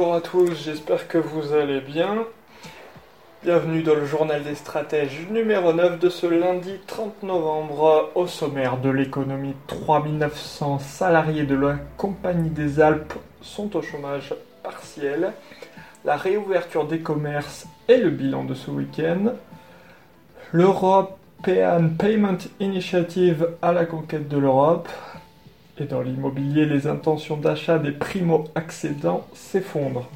Bonjour à tous, j'espère que vous allez bien. Bienvenue dans le journal des stratèges numéro 9 de ce lundi 30 novembre. Au sommaire de l'économie, 3900 salariés de la Compagnie des Alpes sont au chômage partiel. La réouverture des commerces et le bilan de ce week-end. L'European Payment Initiative à la conquête de l'Europe. Et dans l'immobilier, les intentions d'achat des primo-accédants s'effondrent.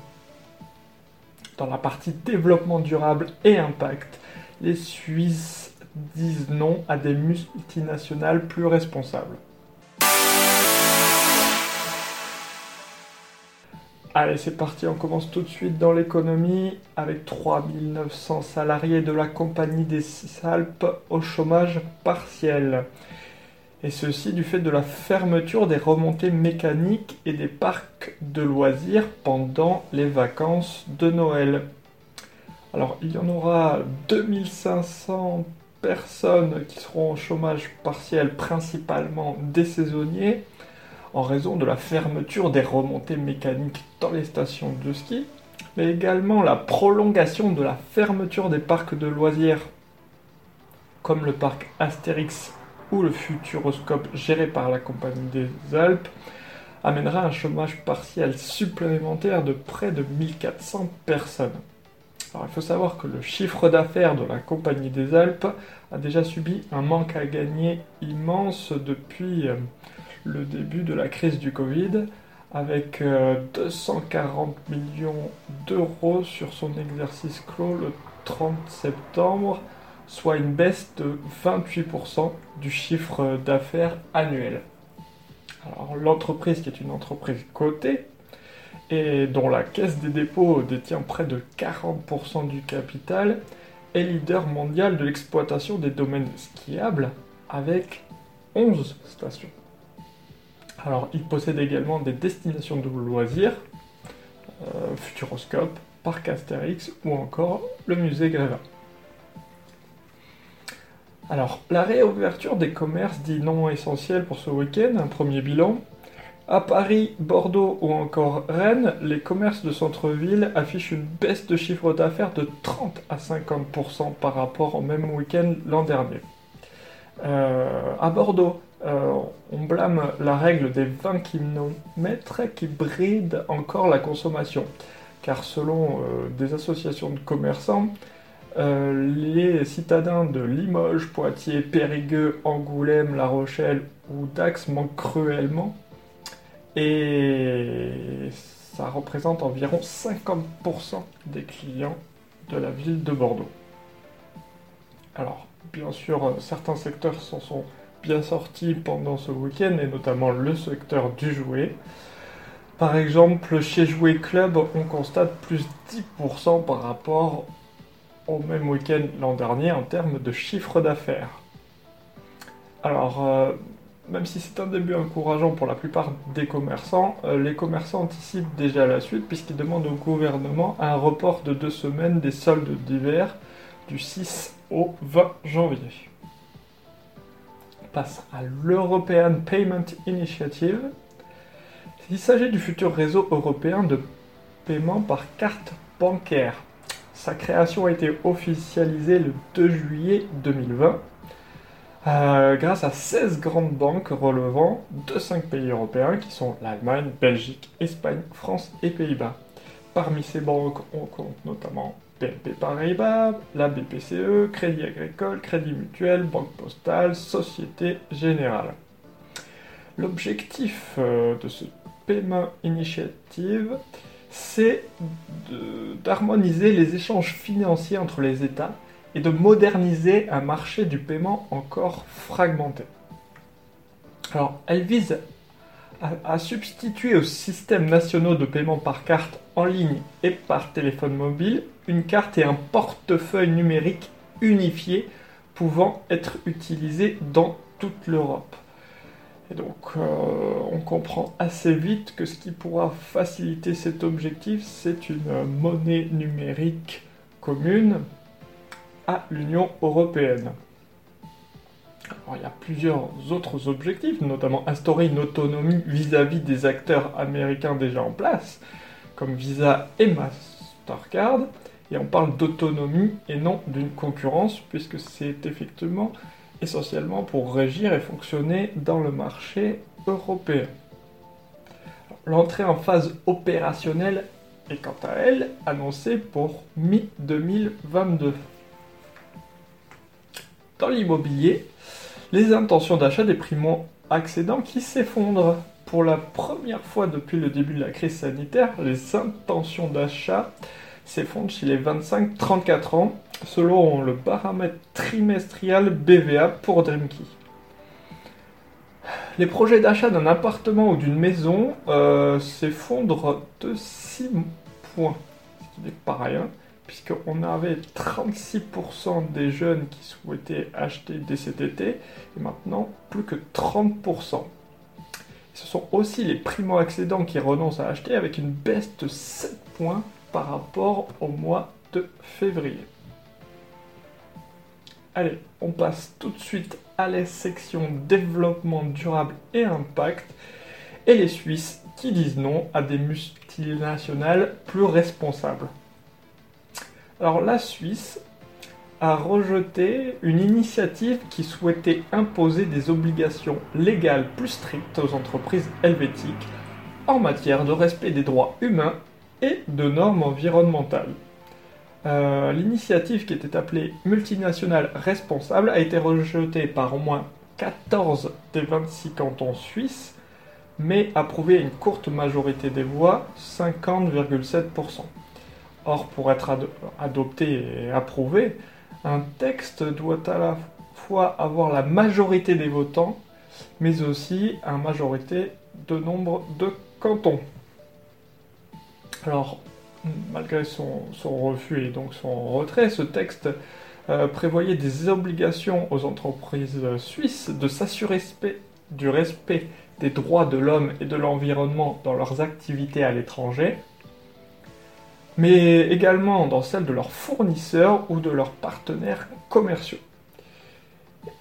Dans la partie développement durable et impact, les Suisses disent non à des multinationales plus responsables. Allez, c'est parti, on commence tout de suite dans l'économie avec 3900 salariés de la Compagnie des Alpes au chômage partiel et ceci du fait de la fermeture des remontées mécaniques et des parcs de loisirs pendant les vacances de Noël. Alors il y en aura 2500 personnes qui seront au chômage partiel, principalement des saisonniers, en raison de la fermeture des remontées mécaniques dans les stations de ski, mais également la prolongation de la fermeture des parcs de loisirs, comme le parc Astérix ou le futuroscope géré par la Compagnie des Alpes amènera un chômage partiel supplémentaire de près de 1400 personnes. Alors, il faut savoir que le chiffre d'affaires de la Compagnie des Alpes a déjà subi un manque à gagner immense depuis euh, le début de la crise du Covid, avec 240 euh, millions d'euros sur son exercice clos le 30 septembre soit une baisse de 28% du chiffre d'affaires annuel. Alors l'entreprise qui est une entreprise cotée et dont la caisse des dépôts détient près de 40% du capital est leader mondial de l'exploitation des domaines skiables avec 11 stations. Alors il possède également des destinations de loisirs, euh, Futuroscope, Parc Astérix ou encore le musée Grévin. Alors, la réouverture des commerces dit non essentiel pour ce week-end, un premier bilan. À Paris, Bordeaux ou encore Rennes, les commerces de centre-ville affichent une baisse de chiffre d'affaires de 30 à 50% par rapport au même week-end l'an dernier. Euh, à Bordeaux, euh, on blâme la règle des 20 km qui bride encore la consommation, car selon euh, des associations de commerçants, euh, les citadins de Limoges, Poitiers, Périgueux, Angoulême, La Rochelle ou Dax manquent cruellement. Et ça représente environ 50% des clients de la ville de Bordeaux. Alors, bien sûr, certains secteurs s'en sont bien sortis pendant ce week-end, et notamment le secteur du jouet. Par exemple, chez Jouet Club, on constate plus 10% par rapport au même week-end l'an dernier en termes de chiffre d'affaires. Alors, euh, même si c'est un début encourageant pour la plupart des commerçants, euh, les commerçants anticipent déjà la suite puisqu'ils demandent au gouvernement un report de deux semaines des soldes d'hiver du 6 au 20 janvier. On passe à l'European Payment Initiative. Il s'agit du futur réseau européen de paiement par carte bancaire. Sa création a été officialisée le 2 juillet 2020 euh, grâce à 16 grandes banques relevant de 5 pays européens qui sont l'Allemagne, Belgique, Espagne, France et Pays-Bas. Parmi ces banques, on compte notamment BNP Paribas, la BPCE, Crédit Agricole, Crédit Mutuel, Banque Postale, Société Générale. L'objectif euh, de ce paiement initiative c'est d'harmoniser les échanges financiers entre les États et de moderniser un marché du paiement encore fragmenté. Alors, elle vise a, substitué aux systèmes nationaux de paiement par carte en ligne et par téléphone mobile une carte et un portefeuille numérique unifié pouvant être utilisé dans toute l'Europe. Et donc euh, on comprend assez vite que ce qui pourra faciliter cet objectif, c'est une monnaie numérique commune à l'Union européenne. Alors, il y a plusieurs autres objectifs, notamment instaurer une autonomie vis-à-vis des acteurs américains déjà en place, comme Visa et Mastercard. Et on parle d'autonomie et non d'une concurrence, puisque c'est effectivement essentiellement pour régir et fonctionner dans le marché européen. L'entrée en phase opérationnelle est quant à elle annoncée pour mi-2022. Dans l'immobilier, les intentions d'achat des primo-accédants qui s'effondrent. Pour la première fois depuis le début de la crise sanitaire, les intentions d'achat s'effondrent chez les 25-34 ans, selon le paramètre trimestriel BVA pour Dreamkey. Les projets d'achat d'un appartement ou d'une maison euh, s'effondrent de 6 points, ce qui n'est pas rien puisqu'on avait 36% des jeunes qui souhaitaient acheter dès cet été, et maintenant plus que 30%. Ce sont aussi les primo-accédants qui renoncent à acheter avec une baisse de 7 points par rapport au mois de février. Allez, on passe tout de suite à la section développement durable et impact, et les Suisses qui disent non à des multinationales plus responsables. Alors la Suisse a rejeté une initiative qui souhaitait imposer des obligations légales plus strictes aux entreprises helvétiques en matière de respect des droits humains et de normes environnementales. Euh, l'initiative qui était appelée multinationale responsable a été rejetée par au moins 14 des 26 cantons suisses, mais approuvée à une courte majorité des voix, 50,7%. Or, pour être adopté et approuvé, un texte doit à la fois avoir la majorité des votants, mais aussi une majorité de nombre de cantons. Alors, malgré son, refus et donc son retrait, ce texte euh, prévoyait des obligations aux entreprises suisses de s'assurer du respect des droits de l'homme et de l'environnement dans leurs activités à l'étranger, mais également dans celle de leurs fournisseurs ou de leurs partenaires commerciaux.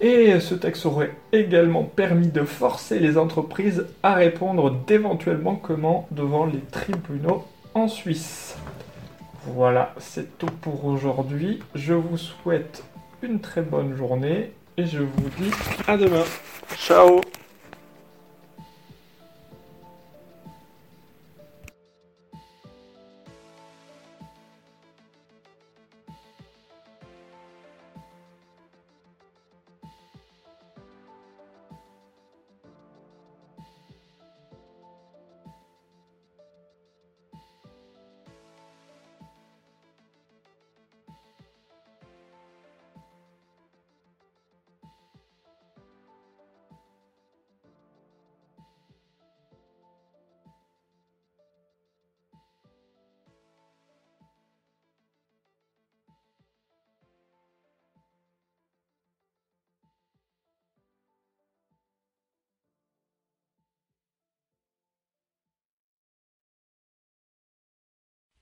Et ce texte aurait également permis de forcer les entreprises à répondre d'éventuellement comment devant les tribunaux en Suisse. Voilà, c'est tout pour aujourd'hui. Je vous souhaite une très bonne journée et je vous dis à demain. Ciao